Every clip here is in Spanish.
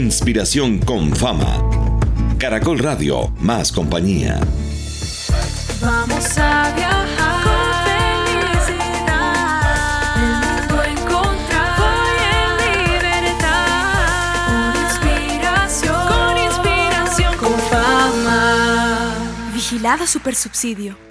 Inspiración con fama. Caracol Radio, más compañía. Vamos a viajar con felicidad.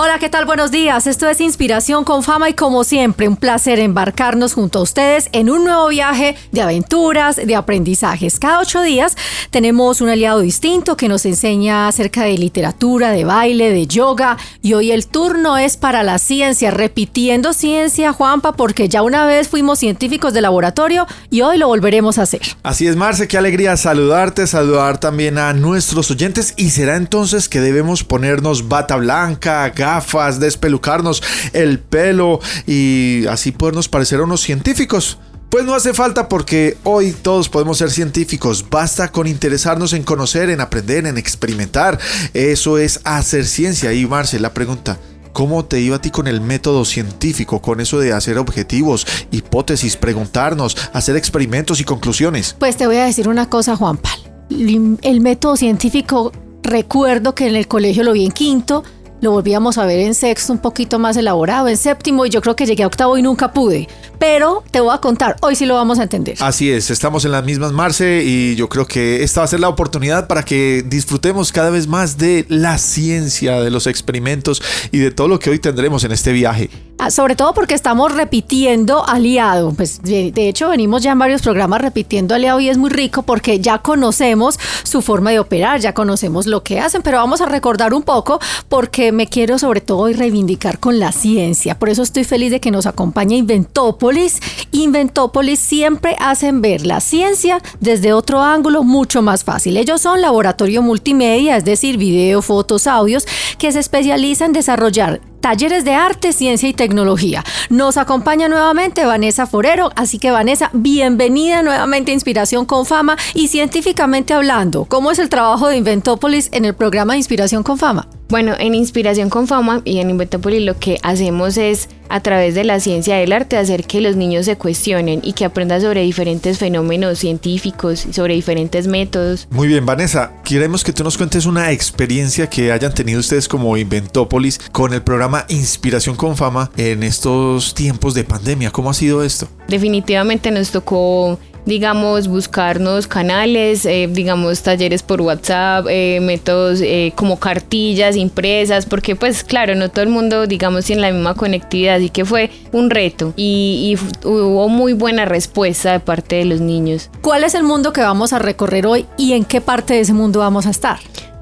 Hola, ¿qué tal? Buenos días. Esto es Inspiración con Fama y como siempre, un placer embarcarnos junto a ustedes en un nuevo viaje de aventuras, de aprendizajes. Cada ocho días tenemos un aliado distinto que nos enseña acerca de literatura, de baile, de yoga y hoy el turno es para la ciencia, repitiendo ciencia, Juanpa, porque ya una vez fuimos científicos de laboratorio y hoy lo volveremos a hacer. Así es, Marce, qué alegría saludarte, saludar también a nuestros oyentes y será entonces que debemos ponernos bata blanca, gafas, despelucarnos el pelo y así podernos parecer a unos científicos. Pues no hace falta porque hoy todos podemos ser científicos. Basta con interesarnos en conocer, en aprender, en experimentar. Eso es hacer ciencia. Y Marce, la pregunta, ¿cómo te iba a ti con el método científico? Con eso de hacer objetivos, hipótesis, preguntarnos, hacer experimentos y conclusiones. Pues te voy a decir una cosa, Juan Pal. El método científico, recuerdo que en el colegio lo vi en quinto lo volvíamos a ver en sexto un poquito más elaborado, en séptimo y yo creo que llegué a octavo y nunca pude. Pero te voy a contar, hoy sí lo vamos a entender. Así es, estamos en las mismas Marce y yo creo que esta va a ser la oportunidad para que disfrutemos cada vez más de la ciencia, de los experimentos y de todo lo que hoy tendremos en este viaje. Ah, sobre todo porque estamos repitiendo aliado. Pues de, hecho venimos ya en varios programas repitiendo aliado y es muy rico porque ya conocemos su forma de operar, ya conocemos lo que hacen, pero vamos a recordar un poco porque me quiero sobre todo reivindicar con la ciencia. Por eso estoy feliz de que nos acompañe Inventópolis. Inventópolis siempre hacen ver la ciencia desde otro ángulo mucho más fácil. Ellos son laboratorio multimedia, es decir, video, fotos, audios, que se especializan en desarrollar talleres de arte, ciencia y tecnología. Nos acompaña nuevamente Vanessa Forero, así que Vanessa, bienvenida nuevamente a Inspiración con Fama y científicamente hablando, ¿cómo es el trabajo de Inventópolis en el programa de Inspiración con Fama? Bueno, en Inspiración con Fama y en Inventópolis lo que hacemos es a través de la ciencia del arte hacer que los niños se cuestionen y que aprendan sobre diferentes fenómenos científicos y sobre diferentes métodos. Muy bien, Vanessa, queremos que tú nos cuentes una experiencia que hayan tenido ustedes como Inventópolis con el programa Inspiración con Fama en estos tiempos de pandemia. ¿Cómo ha sido esto? Definitivamente nos tocó digamos, buscarnos canales, eh, digamos, talleres por WhatsApp, eh, métodos eh, como cartillas impresas, porque pues claro, no todo el mundo, digamos, tiene la misma conectividad, así que fue un reto y, hubo muy buena respuesta de parte de los niños. ¿Cuál es el mundo que vamos a recorrer hoy y en qué parte de ese mundo vamos a estar?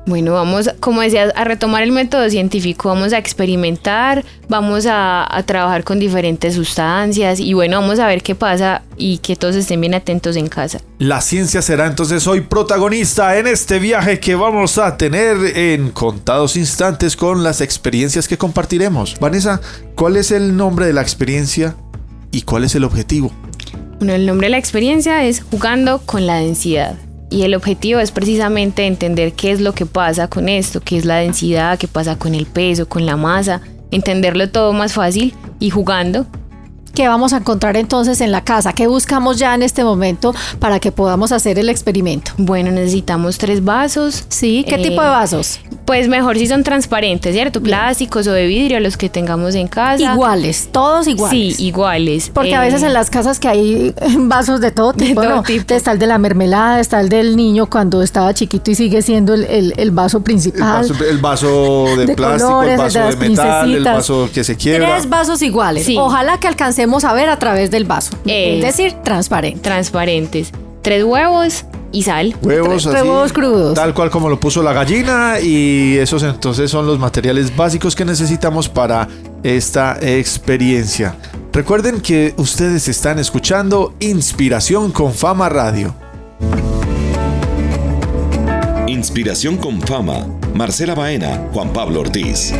Bueno, vamos, como decías, a retomar el método científico, vamos a experimentar, vamos a, trabajar con diferentes sustancias y bueno, vamos a ver qué pasa y que todos estén bien atentos en casa. La ciencia será entonces hoy protagonista en este viaje que vamos a tener en contados instantes con las experiencias que compartiremos. Vanessa, ¿cuál es el nombre de la experiencia y cuál es el objetivo? Bueno, el nombre de la experiencia es jugando con la densidad. Y el objetivo es precisamente entender qué es lo que pasa con esto, qué es la densidad, qué pasa con el peso, con la masa, entenderlo todo más fácil y jugando ¿Qué vamos a encontrar entonces en la casa? ¿Qué buscamos ya en este momento para que podamos hacer el experimento? Bueno, necesitamos tres vasos. Sí, ¿qué tipo de eh, vasos? Pues mejor si son transparentes, ¿cierto? Plásticos o de vidrio, los que tengamos en casa. Iguales, todos iguales. Sí, iguales. Porque a veces eh, en las casas que hay vasos de todo tipo, de todo tipo. está el de la mermelada, está el del niño cuando estaba chiquito y sigue siendo el, vaso principal. El vaso, de, plástico, el vaso de, metal, el vaso que se quiebra. Tres vasos iguales. Ojalá que alcancemos a ver a través del vaso. es decir, transparente. Transparentes. Tres huevos y sal. Huevos, huevos crudos. Tal cual como lo puso la gallina y esos entonces son los materiales básicos que necesitamos para esta experiencia. Recuerden que ustedes están escuchando Inspiración con Fama Radio. Inspiración con Fama. Marcela Baena, Juan Pablo Ortiz.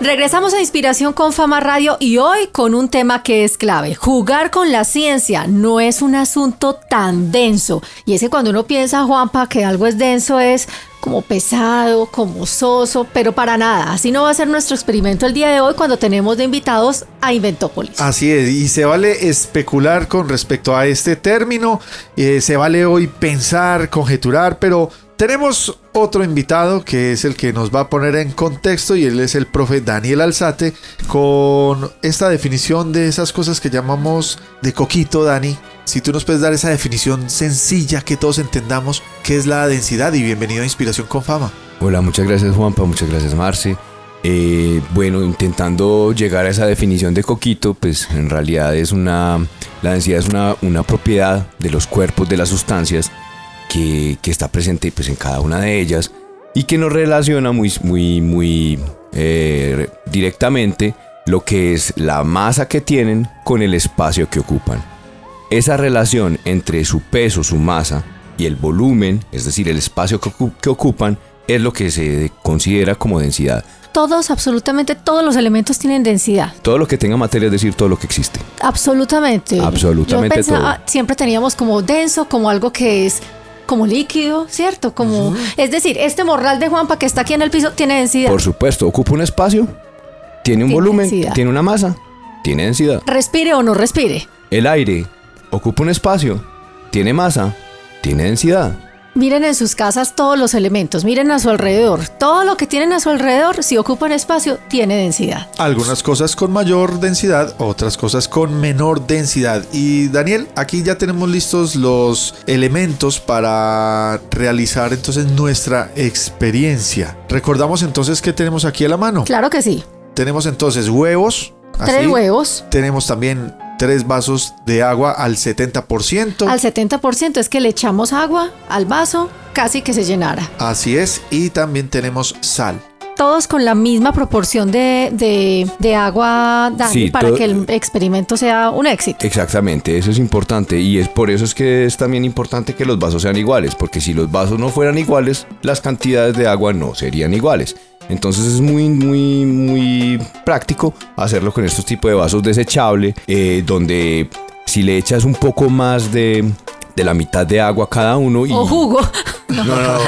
Regresamos a Inspiración con Fama Radio y hoy con un tema que es clave. Jugar con la ciencia no es un asunto tan denso. Y es que cuando uno piensa, Juanpa, que algo es denso es como pesado, como soso, pero para nada. Así no va a ser nuestro experimento el día de hoy cuando tenemos de invitados a Inventópolis. Así es, y se vale especular con respecto a este término, eh, se vale hoy pensar, conjeturar, pero tenemos otro invitado que es el que nos va a poner en contexto y él es el profe Daniel Alzate con esta definición de esas cosas que llamamos de coquito, Dani. Si tú nos puedes dar esa definición sencilla que todos entendamos qué es la densidad y bienvenido a Inspiración con Fama. Hola, muchas gracias Juanpa, muchas gracias Marce. Eh, bueno, intentando llegar a esa definición de coquito, pues en realidad es una, la densidad es una, una propiedad de los cuerpos de las sustancias que, que está presente pues, en cada una de ellas y que nos relaciona muy, muy, muy eh, directamente lo que es la masa que tienen con el espacio que ocupan. Esa relación entre su peso, su masa y el volumen, es decir, el espacio que, ocu- que ocupan, es lo que se considera como densidad. Todos, absolutamente todos los elementos tienen densidad. Todo lo que tenga materia, es decir, todo lo que existe. Absolutamente. Absolutamente Yo pensaba, siempre teníamos como denso, como algo que es como líquido, ¿cierto? Como, es decir, este morral de Juanpa que está aquí en el piso tiene densidad. Por supuesto, ocupa un espacio, tiene un Tiene volumen, densidad. tiene una masa, tiene densidad. Respire o no respire. El aire ocupa un espacio, tiene masa, tiene densidad. Miren en sus casas todos los elementos, miren a su alrededor. Todo lo que tienen a su alrededor, si ocupan espacio, tiene densidad. Algunas cosas con mayor densidad, otras cosas con menor densidad. Y Daniel, aquí ya tenemos listos los elementos para realizar entonces nuestra experiencia. Recordamos entonces que tenemos aquí a la mano. Claro que sí. Tenemos entonces huevos. Tres huevos. Tenemos también tres vasos de agua al 70%. Al 70% es que le echamos agua al vaso, casi que se llenara. Así es. Y también tenemos sal. Todos con la misma proporción de, de- de agua, Dani, Sí, para que el experimento sea un éxito. Exactamente, eso es importante y es por eso es que es también importante que los vasos sean iguales, porque si los vasos no fueran iguales, las cantidades de agua no serían iguales. Entonces es muy, muy, muy práctico hacerlo con estos tipos de vasos desechables, eh, donde si le echas un poco más de, de la mitad de agua a cada uno y O jugo. no, no, no,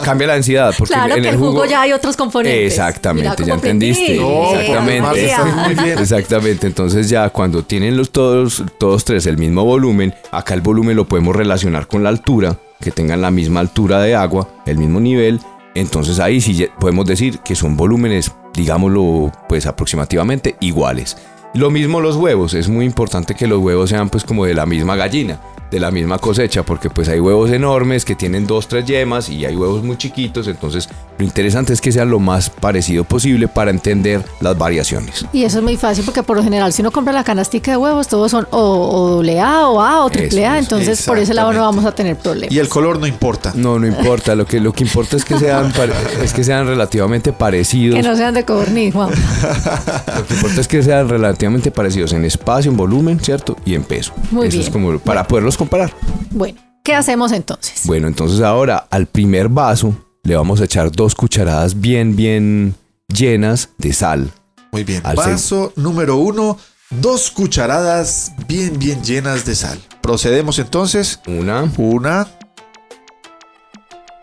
cambia la densidad, porque claro en que el jugo, jugo ya hay otros componentes. Exactamente, ya entendiste. No, Exactamente. bien. Exactamente. Entonces ya cuando tienen los todos, todos tres el mismo volumen, acá el volumen lo podemos relacionar con la altura, que tengan la misma altura de agua, el mismo nivel. Entonces ahí sí podemos decir que son volúmenes, digámoslo, pues aproximativamente iguales. Lo mismo los huevos, es muy importante que los huevos sean pues como de la misma gallina, de la misma cosecha, porque pues hay huevos enormes que tienen dos, tres yemas y hay huevos muy chiquitos, entonces lo interesante es que sean lo más parecido posible para entender las variaciones. Y eso es muy fácil porque por lo general si uno compra la canastica de huevos todos son o, o doble A o A o triple A, entonces por ese lado no vamos a tener problemas. Y el color no importa. No, no importa, lo que, lo que importa es que sean, pare- es que sean relativamente parecidos. Que no sean de codorniz, Juan. Lo que importa es que sean relativamente parecidos en espacio, en volumen, ¿cierto? Y en peso. Muy Eso bien. es como para poderlos comparar. Bueno, ¿qué hacemos entonces? Bueno, entonces ahora al primer vaso le vamos a echar dos cucharadas bien, bien llenas de sal. Muy bien. Al Vaso número uno, dos cucharadas bien, bien llenas de sal. Procedemos entonces. Una, Una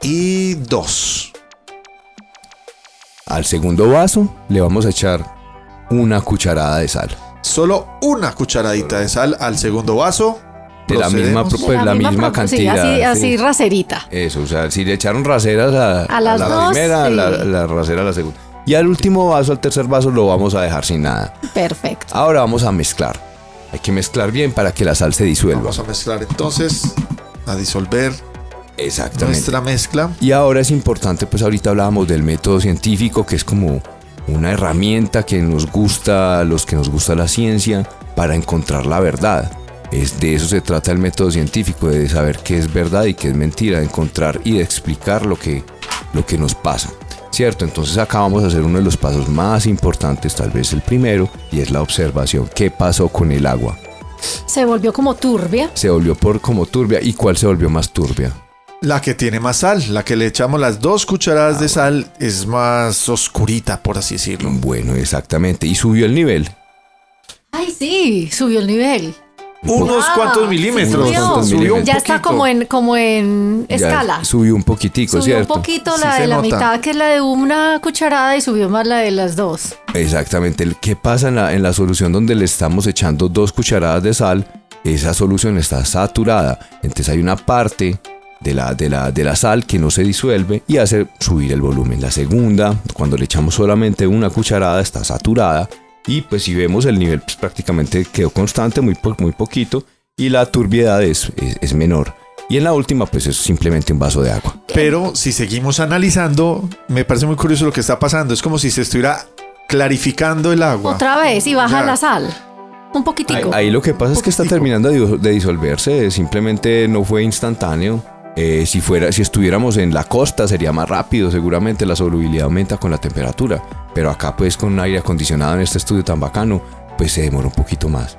y dos. al segundo vaso le vamos a echar una cucharada de sal. Solo una cucharadita de sal al segundo vaso. De la misma Pues la misma sí, cantidad, así, sí. así racerita. Eso, o sea, si le echaron raseras a, A las la dos, primera, sí. la, la rasera a la segunda. Y al último vaso, al tercer vaso, lo vamos a dejar sin nada. Perfecto. Ahora vamos a mezclar. Hay que mezclar bien para que la sal se disuelva. Vamos a mezclar entonces, a disolver Exactamente. nuestra mezcla. Y ahora es importante, pues ahorita hablábamos del método científico, que es como una herramienta que nos gusta, a los que nos gusta la ciencia, para encontrar la verdad. Es de eso se trata el método científico, de saber qué es verdad y qué es mentira, de encontrar y de explicar lo que, lo que nos pasa. ¿Cierto? Entonces acá vamos a hacer uno de los pasos más importantes, tal vez el primero, y es la observación. ¿Qué pasó con el agua? Se volvió como turbia. Se volvió por como turbia. ¿Y cuál se volvió más turbia? La que tiene más sal, la que le echamos las dos cucharadas de sal es más oscurita, por así decirlo. Bueno, exactamente. Y subió el nivel. Ay, sí, subió el nivel. Unos Ah, cuantos milímetros. subió. cuantos Subió un milímetros. Ya está poquito. como en, como en Ya escala. Subió un poquitico, Subió ¿cierto? un poquito Sí la se de la nota. mitad, que es la de una cucharada, y subió más la de las dos. Exactamente. El- ¿Qué pasa en la, en la solución donde le estamos echando dos cucharadas de sal? Esa solución está saturada. Entonces hay una parte de la, de la, de la sal que no se disuelve y hace subir el volumen. La segunda, cuando le echamos solamente una cucharada, está saturada. Y pues si vemos el nivel pues, prácticamente quedó constante, muy, po- muy poquito. Y la turbiedad es, es, es menor. Y en la última pues es simplemente un vaso de agua. Pero si seguimos analizando, me parece muy curioso lo que está pasando. Es como si se estuviera clarificando el agua. Otra vez, y baja Ya. la sal. Un poquitico. Ahí, ahí lo que pasa es que está terminando de disolverse, simplemente no fue instantáneo. Eh, si fuera, si estuviéramos en la costa sería más rápido, seguramente la solubilidad aumenta con la temperatura. Pero acá pues con un aire acondicionado en este estudio tan bacano, pues se demora un poquito más.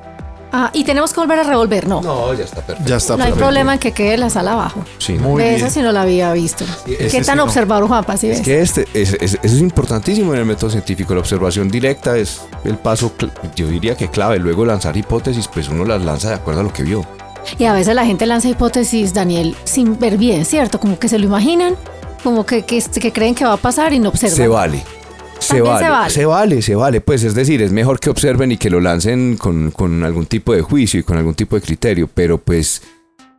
Ah, y tenemos que volver a revolver, no. No, No, ya está perfecto. Ya está. hay perfecto. problema en que quede la sal abajo. Sí, ¿no? Muy esa sí no la había visto. ¿Qué sí tan no. observador, Juanpa? ¿Sí ves? Es que este, es- es- eso es importantísimo en el método científico. La observación directa es el paso, yo diría que clave. Luego lanzar hipótesis, pues uno las lanza de acuerdo a lo que vio. Y a veces la gente lanza hipótesis, Daniel, sin ver bien, ¿cierto? Como que se lo imaginan, como que, que, que creen que va a pasar y no observan. Se vale. Se vale, se vale. se vale, se vale. Pues es decir, es mejor que observen y que lo lancen con, con algún tipo de juicio y con algún tipo de criterio, pero pues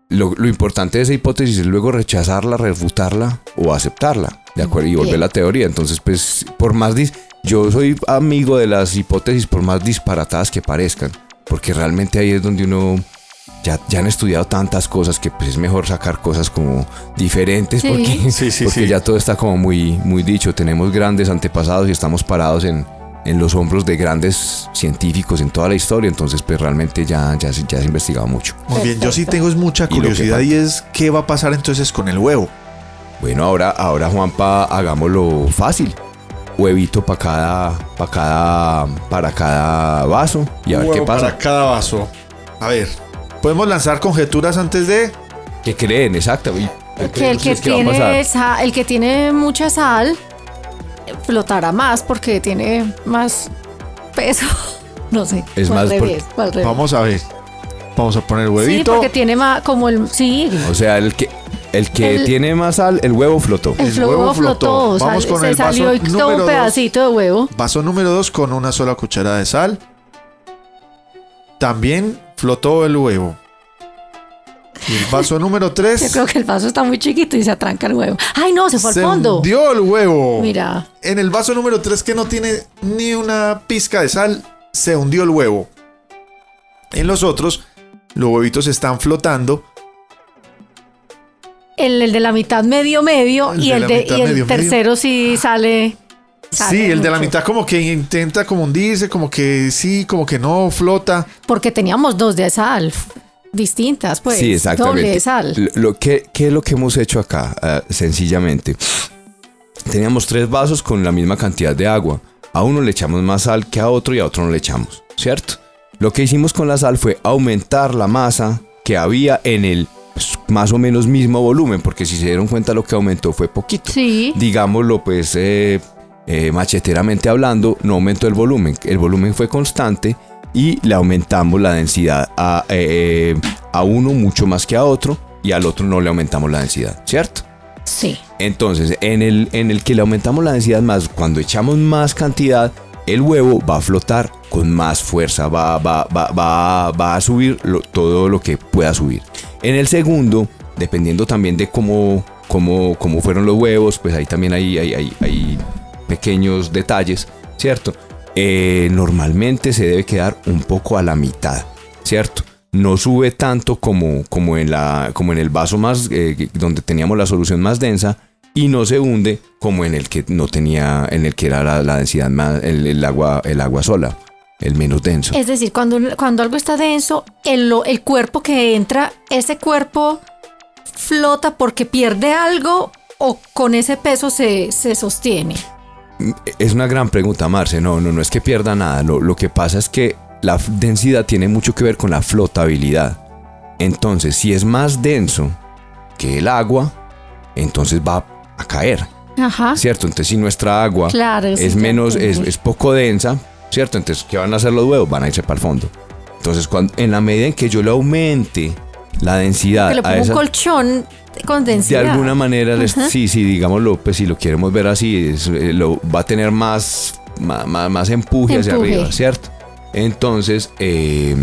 lo, lo importante de esa hipótesis es luego rechazarla, refutarla o aceptarla, ¿de acuerdo? Y volver Bien. la teoría. Entonces, pues, por más... dis- yo soy amigo de las hipótesis por más disparatadas que parezcan, porque realmente ahí es donde uno... Ya, ya han estudiado tantas cosas que pues es mejor sacar cosas como diferentes Sí. porque, Sí, sí, porque sí. ya todo está como muy, muy dicho. Tenemos grandes antepasados y estamos parados en, en los hombros de grandes científicos en toda la historia. Entonces, pues realmente ya, ya, se- ya se ha investigado mucho. Muy bien, yo sí tengo es mucha curiosidad y es qué va a pasar entonces con el huevo. Bueno, ahora, ahora Juanpa, hagámoslo fácil. Huevito para cada, para cada, para cada vaso y a ver qué pasa. Para cada vaso. A ver, podemos lanzar conjeturas antes de. ¿Qué creen? Exacto. ¿Y qué Que el creen que, a tiene el que tiene mucha sal eh, flotará más porque tiene más peso. No sé. Es más por-. Vamos a ver. Vamos a poner el Sí, huevito. porque tiene más como el sí, O sea, el que, el que El- tiene más sal, el huevo flotó. el, el huevo flotó, flotó. Vamos sal- con se el vaso salió y todo número un dos. pedacito de huevo. Vaso número 2 con una sola cucharada de sal. También flotó el huevo. Y el vaso número Yo 3 creo que el vaso está muy chiquito y se atranca el huevo. Ay, no, se fue al fondo. hundió el huevo. Mira, En el vaso número 3 que no tiene ni una pizca de sal, se hundió el huevo. En los otros, los huevitos están flotando. el, el de la mitad medio medio El y de el la de mitad y el medio, medio. tercero sí sale. Sí, el de la mitad como que intenta como hundirse, como que sí, como que no flota. Porque teníamos dos de sal distintas, pues. sí, exactamente. Doble de sal. Lo, lo que, ¿Qué es lo que hemos hecho acá? Ah, sencillamente. Teníamos tres vasos con la misma cantidad de agua. A uno le echamos más sal que a otro y a otro no le echamos, ¿cierto? Lo que hicimos con la sal fue aumentar la masa que había en el pues, más o menos mismo volumen, porque si se dieron cuenta lo que aumentó fue poquito. Sí. Digámoslo pues eh, eh, macheteramente hablando, no aumentó el volumen, el volumen fue constante y le aumentamos la densidad a, eh, a uno mucho más que a otro y al otro no le aumentamos la densidad, ¿cierto? Sí. Entonces, en el, en el que le aumentamos la densidad más, cuando echamos más cantidad, el huevo va a flotar con más fuerza, va, va, va, va, va a subir lo- todo lo que pueda subir. En el segundo, dependiendo también de cómo, cómo, cómo fueron los huevos, pues ahí también hay, hay, hay, hay pequeños detalles, ¿cierto? Eh, normalmente se debe quedar un poco a la mitad, ¿cierto? No sube tanto como, como, en, la, como en el vaso más, eh, donde teníamos la solución más densa, y no se hunde como en el que no tenía, en el que era la, la densidad más, el, el agua, el agua sola, el menos denso. Es decir, cuando, cuando algo está denso, el, el cuerpo que entra, ese cuerpo flota porque pierde algo o con ese peso se, se sostiene. Es una gran pregunta, Marce. No, no, no es que pierda nada. Lo, lo que pasa es que la densidad tiene mucho que ver con la flotabilidad. Entonces, si es más denso que el agua, entonces va a caer, Ajá. ¿cierto? Entonces si nuestra agua Claro, es menos, es, es poco densa, ¿cierto? Entonces, ¿qué van a hacer los huevos? Van a irse para el fondo. Entonces, cuando, en la medida en que yo le aumente la densidad Que le a un colchón con de densidad. alguna manera, les- sí, sí, digámoslo, pues si lo queremos ver así, es, eh, lo, va a tener más, ma- más, empuje, hacia arriba, ¿cierto? Entonces, eh,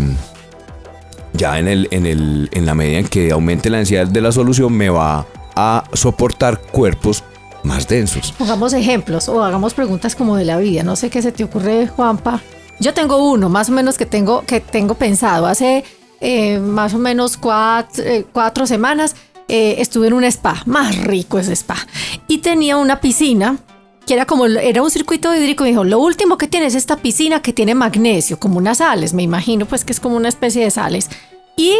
ya en, el, en, el, en la medida en que aumente la densidad de la solución, me va a soportar cuerpos más densos. Pongamos ejemplos o hagamos preguntas como de la vida. No sé qué se te ocurre, Juanpa. Yo tengo uno, más o menos que tengo, que tengo pensado. Hace eh, más o menos cuatro, eh, cuatro semanas eh, estuve en un spa, más rico ese spa. Y tenía una piscina que era como, era un circuito hídrico. Y dijo, lo último que tiene es esta piscina que tiene magnesio, como unas sales. Me imagino pues que es como una especie de sales. Y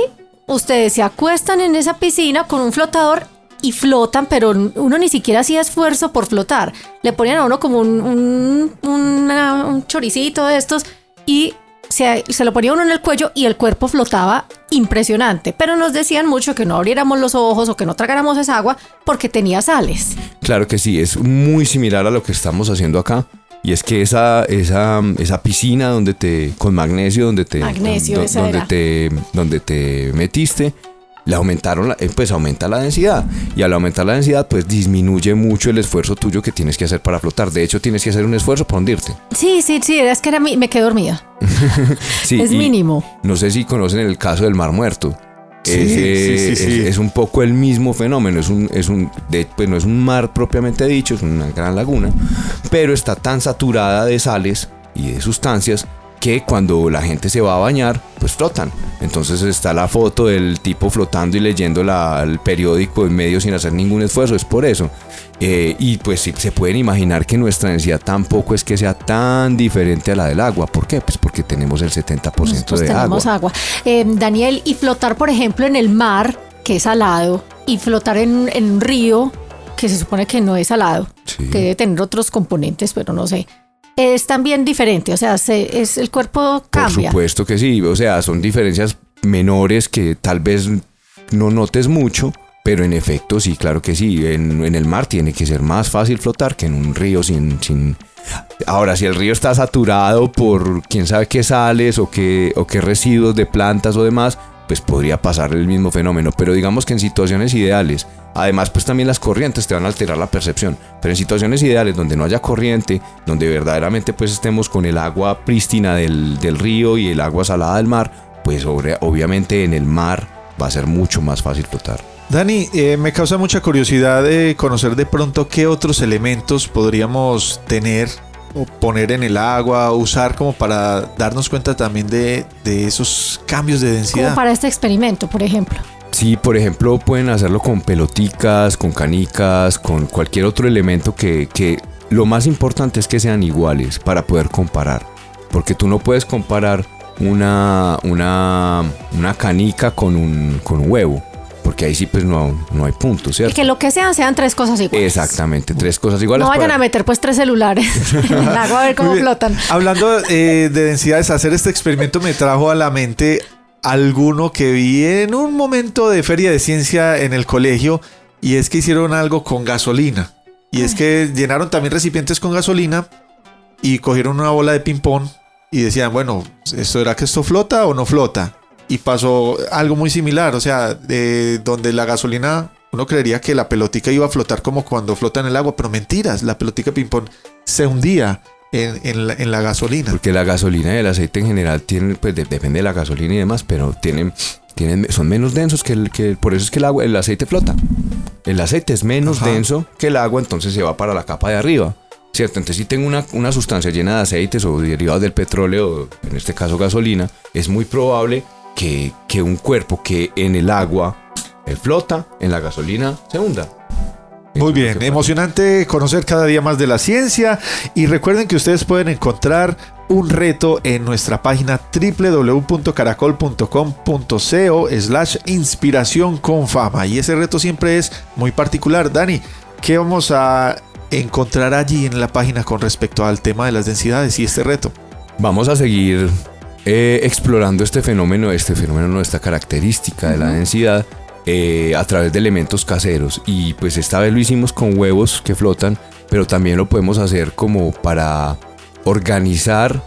ustedes se acuestan en esa piscina con un flotador y flotan, pero uno ni siquiera hacía esfuerzo por flotar. Le ponían a uno como un, un, una- un choricito de estos y se, se lo ponía uno en el cuello y el cuerpo flotaba impresionante. Pero nos decían mucho que no abriéramos los ojos o que no tragáramos esa agua porque tenía sales. Claro que sí, es muy similar a lo que estamos haciendo acá. Y es que esa, esa, esa piscina donde te, con magnesio, donde te, Magnesio, donde te, donde te metiste, le aumentaron, la- eh, pues aumenta la densidad. Y al aumentar la densidad, pues disminuye mucho el esfuerzo tuyo que tienes que hacer para flotar. De hecho, tienes que hacer un esfuerzo para hundirte. Sí, sí, sí, es que era mi- me quedé dormida. Sí, es mínimo. No sé si conocen el caso del Mar Muerto. Sí, Es, sí, sí, sí. es- es un poco el mismo fenómeno. Es un, es un, de- pues no es un mar propiamente dicho, es una gran laguna, pero está tan saturada de sales y de sustancias que cuando la gente se va a bañar, pues flotan. Entonces está la foto del tipo flotando y leyendo la- el periódico en medio sin hacer ningún esfuerzo. Es por eso. Eh, y pues sí, se pueden imaginar que nuestra densidad tampoco es que sea tan diferente a la del agua. ¿Por qué? Pues porque tenemos el 70% Nosotros de tenemos agua. agua. Eh, Daniel, y flotar, por ejemplo, en el mar, que es salado, y flotar en, en un río, que se supone que no es salado, Sí. que debe tener otros componentes, pero no sé. Es también diferente, o sea, se- es, el cuerpo Por cambia. supuesto que sí, o sea, son diferencias menores que tal vez no notes mucho, pero en efecto sí, claro que sí, en, en el mar tiene que ser más fácil flotar que en un río sin... sin... Ahora, si el río está saturado por quién sabe qué sales o qué, o qué residuos de plantas o demás, pues podría pasar el mismo fenómeno, pero digamos que en situaciones ideales, además pues también las corrientes te van a alterar la percepción, pero en situaciones ideales donde no haya corriente, donde verdaderamente pues estemos con el agua prístina del, del río y el agua salada del mar, pues obvia- obviamente en el mar va a ser mucho más fácil flotar. Dani, eh, me causa mucha curiosidad de conocer de pronto qué otros elementos podríamos tener o poner en el agua, usar como para darnos cuenta también de, de esos cambios de Como densidad. para este experimento, por ejemplo. Sí, por ejemplo, pueden hacerlo con peloticas, con canicas, con cualquier otro elemento que, que lo más importante es que sean iguales para poder comparar. Porque tú no puedes comparar una, una, una canica con un, con un huevo. Porque ahí sí pues no, no hay punto, Y ¿cierto? que lo que sean, sean tres cosas iguales. Exactamente, tres cosas iguales. No vayan para- a meter pues tres celulares en el agua a ver cómo flotan. Hablando eh, de densidades, hacer este experimento me trajo a la mente alguno que vi en un momento de feria de ciencia en el colegio y es que hicieron algo con gasolina. Y es que llenaron también recipientes con gasolina y cogieron una bola de ping-pong y decían, bueno, ¿esto era que esto flota o no flota? Y pasó algo muy similar, o sea, de donde la gasolina, uno creería que la pelotica iba a flotar como cuando flota en el agua, pero mentiras, la pelotica ping-pong se hundía en, en la, en la gasolina. Porque la gasolina y el aceite en general tienen, pues de- depende de la gasolina y demás, pero tienen, tienen, son menos densos que el, que por eso es que el agua, el aceite flota. El aceite es menos Ajá. denso que el agua, entonces se va para la capa de arriba. ¿Cierto? Entonces, si tengo una, una sustancia llena de aceites o derivados del petróleo, en este caso gasolina, es muy probable que, que un cuerpo que en el agua eh, flota, en la gasolina se hunda. Muy bien, emocionante conocer cada día más de la ciencia y recuerden que ustedes pueden encontrar un reto en nuestra página www.caracol.com.co slash inspiración con fama y ese reto siempre es muy particular. Dani, ¿qué vamos a encontrar allí en la página con respecto al tema de las densidades y este reto? Vamos a seguir eh, explorando este fenómeno, este fenómeno, esta característica de la densidad. eh, a través de elementos caseros. Y pues esta vez lo hicimos con huevos que flotan, pero también lo podemos hacer como para organizar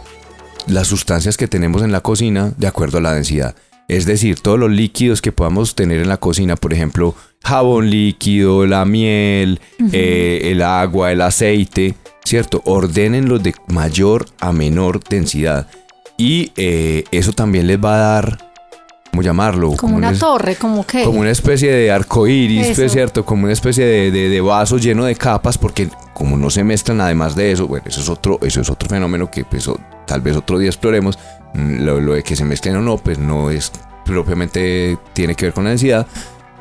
las sustancias que tenemos en la cocina de acuerdo a la densidad. Es decir, todos los líquidos que podamos tener en la cocina, por ejemplo, jabón líquido, la miel, eh, el agua, el aceite, ¿cierto? Ordenenlos de mayor a menor densidad. Y eh, eso también les va a dar, ¿cómo llamarlo? Como una es- torre, como que. como una especie de arco iris, Eso. pues, ¿cierto? Como una especie de, de- de vaso lleno de capas, porque como no se mezclan además de eso, bueno, eso es otro, eso es otro fenómeno que pues, tal vez otro día exploremos. Mm, Lo, lo de que se mezclen o no, pues no es propiamente tiene que ver con la densidad.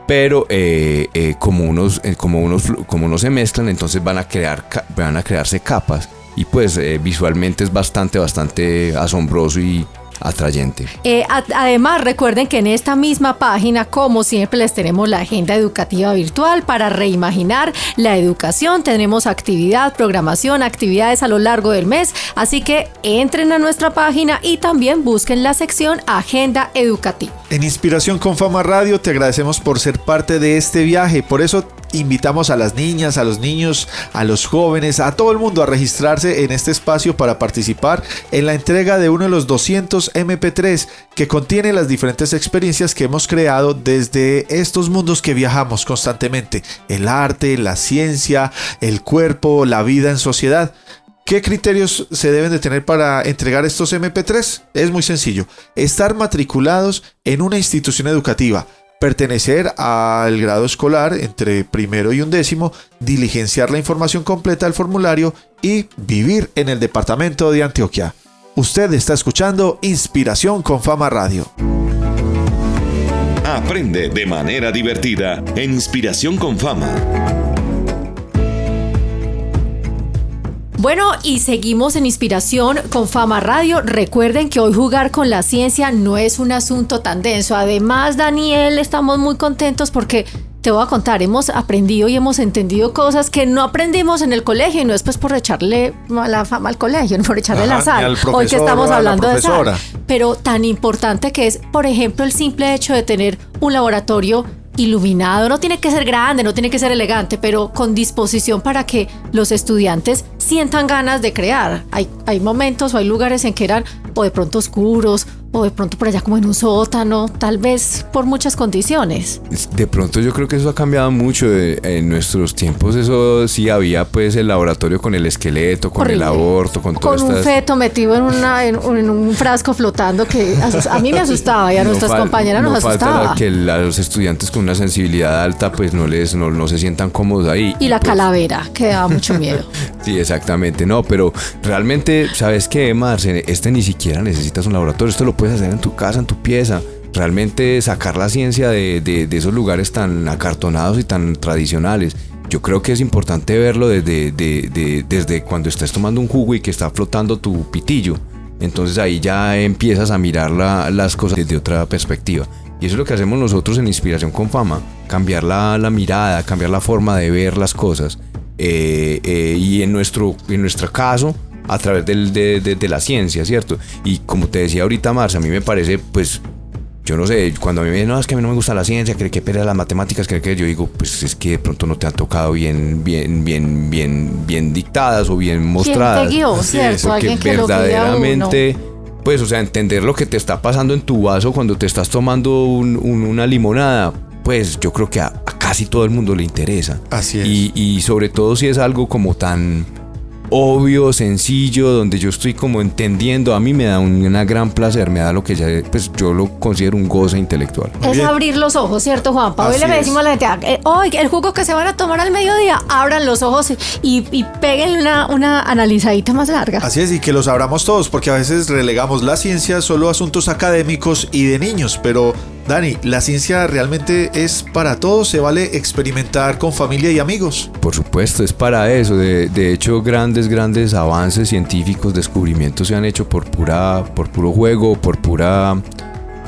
Pero eh, eh, como, unos, eh, como, unos, como no se mezclan, entonces van a, crear, van a crearse capas. Y pues eh, visualmente es bastante, bastante asombroso y atrayente. Eh, a- además, recuerden que en esta misma página, como siempre, les tenemos la agenda educativa virtual para reimaginar la educación. Tenemos actividad, programación, actividades a lo largo del mes. Así que entren a nuestra página y también busquen la sección Agenda Educativa. En Inspiración con Fama Radio te agradecemos por ser parte de este viaje. Por eso invitamos a las niñas, a los niños, a los jóvenes, a todo el mundo a registrarse en este espacio para participar en la entrega de uno de los 200 MP3 que contiene las diferentes experiencias que hemos creado desde estos mundos que viajamos constantemente. El arte, la ciencia, el cuerpo, la vida en sociedad. ¿Qué criterios se deben de tener para entregar estos MP3? Es muy sencillo. Estar matriculados en una institución educativa, pertenecer al grado escolar entre primero y undécimo, diligenciar la información completa del formulario y vivir en el departamento de Antioquia. Usted está escuchando Inspiración con Fama Radio. Aprende de manera divertida en Inspiración con Fama. Bueno, y seguimos en Inspiración con Fama Radio. Recuerden que hoy jugar con la ciencia no es un asunto tan denso. Además, Daniel, estamos muy contentos porque te voy a contar, hemos aprendido y hemos entendido cosas que no aprendimos en el colegio y no es pues por echarle la fama al colegio, no por echarle Ajá, la sal. al Hoy que estamos hablando de sal. Pero tan importante que es, por ejemplo, el simple hecho de tener un laboratorio iluminado, no tiene que ser grande, no tiene que ser elegante, pero con disposición para que los estudiantes sientan ganas de crear. Hay, momentos o hay lugares en que eran o de pronto oscuros o de pronto por allá como en un sótano, tal vez por muchas condiciones. De pronto yo creo que eso ha cambiado mucho. En nuestros tiempos eso sí había pues el laboratorio con el esqueleto, con el aborto, con todas Con un feto metido en, una, en, un- en un frasco flotando que a mí me asustaba y a No nuestras compañeras no nos falta asustaba. que la- los estudiantes con una sensibilidad alta pues no les no, no se sientan cómodos ahí. Y la pues, calavera, que daba mucho miedo. Sí, exactamente. No, pero realmente, ¿sabes qué, Marce? Este ni siquiera necesitas un laboratorio. Esto lo puedes hacer en tu casa, en tu pieza. Realmente sacar la ciencia de, de- esos lugares tan acartonados y tan tradicionales. Yo creo que es importante verlo desde, de- de- desde cuando estés tomando un jugo y que está flotando tu pitillo. Entonces ahí ya empiezas a mirar la- las cosas desde otra perspectiva. Y eso es lo que hacemos nosotros en Inspiración con Fama. Cambiar la mirada, cambiar la forma de ver las cosas. Eh, eh, y en nuestro, en nuestro caso, a través del- de, de- de la ciencia, ¿cierto? Y como te decía ahorita, Marcia, a mí me parece, pues, yo no sé, cuando a mí me dicen, no, es que a mí no me gusta la ciencia, que que pera las matemáticas, que que yo digo, pues es que de pronto no te han tocado bien, bien, bien, bien, bien dictadas o bien mostradas. ¿Quién te guió, cierto? Porque que verdaderamente, pues, o sea, entender lo que te está pasando en tu vaso cuando te estás tomando un- un- una limonada, pues yo creo que a casi todo el mundo le interesa. Así es. Y, y sobre todo si es algo como tan obvio, sencillo, donde yo estoy como entendiendo, a mí me da un una gran placer, me da lo que ya, pues yo lo considero un goce intelectual. Es Bien. abrir los ojos, ¿cierto, Juan? Hoy Así le decimos a la gente, ah, eh, hoy el jugo que se van a tomar al mediodía, abran los ojos y, y peguen una, una analizadita más larga. Así es, y que los abramos todos, porque a veces relegamos la ciencia solo a asuntos académicos y de niños, pero Dani, la ciencia realmente es para todos, se vale experimentar con familia y amigos. Por supuesto, es para eso. De, de hecho, grandes, grandes avances científicos, descubrimientos se han hecho por pura, por puro juego, por pura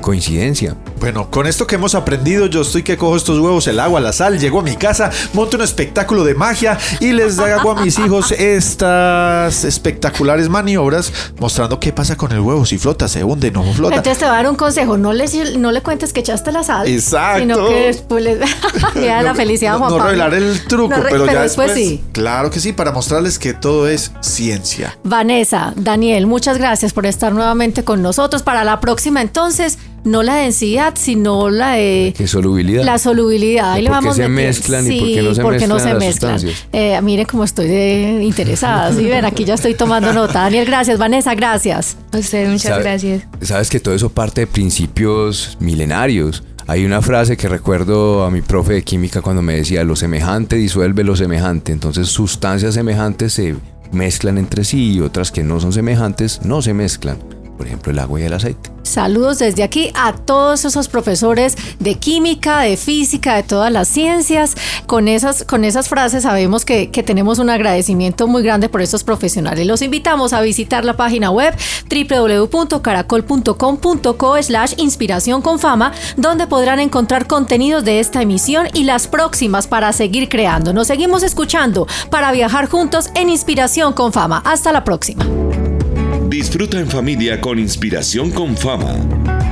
coincidencia. Bueno, con esto que hemos aprendido, yo estoy que cojo estos huevos, el agua, la sal, llego a mi casa, monto un espectáculo de magia y les hago a mis hijos estas espectaculares maniobras mostrando qué pasa con el huevo, si flota, se hunde, no flota. Entonces te voy a dar un consejo, no le, no le cuentes que echaste la sal. Exacto. Sino que después les ya la felicidad, no, Juan no revelar el truco, No re- pero, ya después después, sí. Claro que sí, para mostrarles que todo es ciencia. Vanessa, Daniel, muchas gracias por estar nuevamente con nosotros. Para la próxima, entonces, no la densidad, sino la de ¿Qué solubilidad? la solubilidad. Ahí ¿Y le por qué vamos se metiendo. mezclan y Sí, por qué no se porque no mezclan se las mezclan. Eh, miren cómo estoy de interesada. Sí, ven, aquí ya estoy tomando nota. Daniel, gracias. Vanessa, gracias. A ustedes muchas ¿Sabe- gracias. Sabes que todo eso parte de principios milenarios. Hay una frase que recuerdo a mi profe de química cuando me decía, lo semejante disuelve lo semejante. Entonces sustancias semejantes se mezclan entre sí y otras que no son semejantes no se mezclan. Por ejemplo, el agua y el aceite. Saludos desde aquí a todos esos profesores de química, de física, de todas las ciencias. Con esas, con esas frases sabemos que, que tenemos un agradecimiento muy grande por estos profesionales. Los invitamos a visitar la página web www.caracol.com.co slash inspiración con fama, donde podrán encontrar contenidos de esta emisión y las próximas para seguir creando. Nos seguimos escuchando para viajar juntos en Inspiración con Fama. Hasta la próxima. Disfruta en familia con Inspiración con Fama.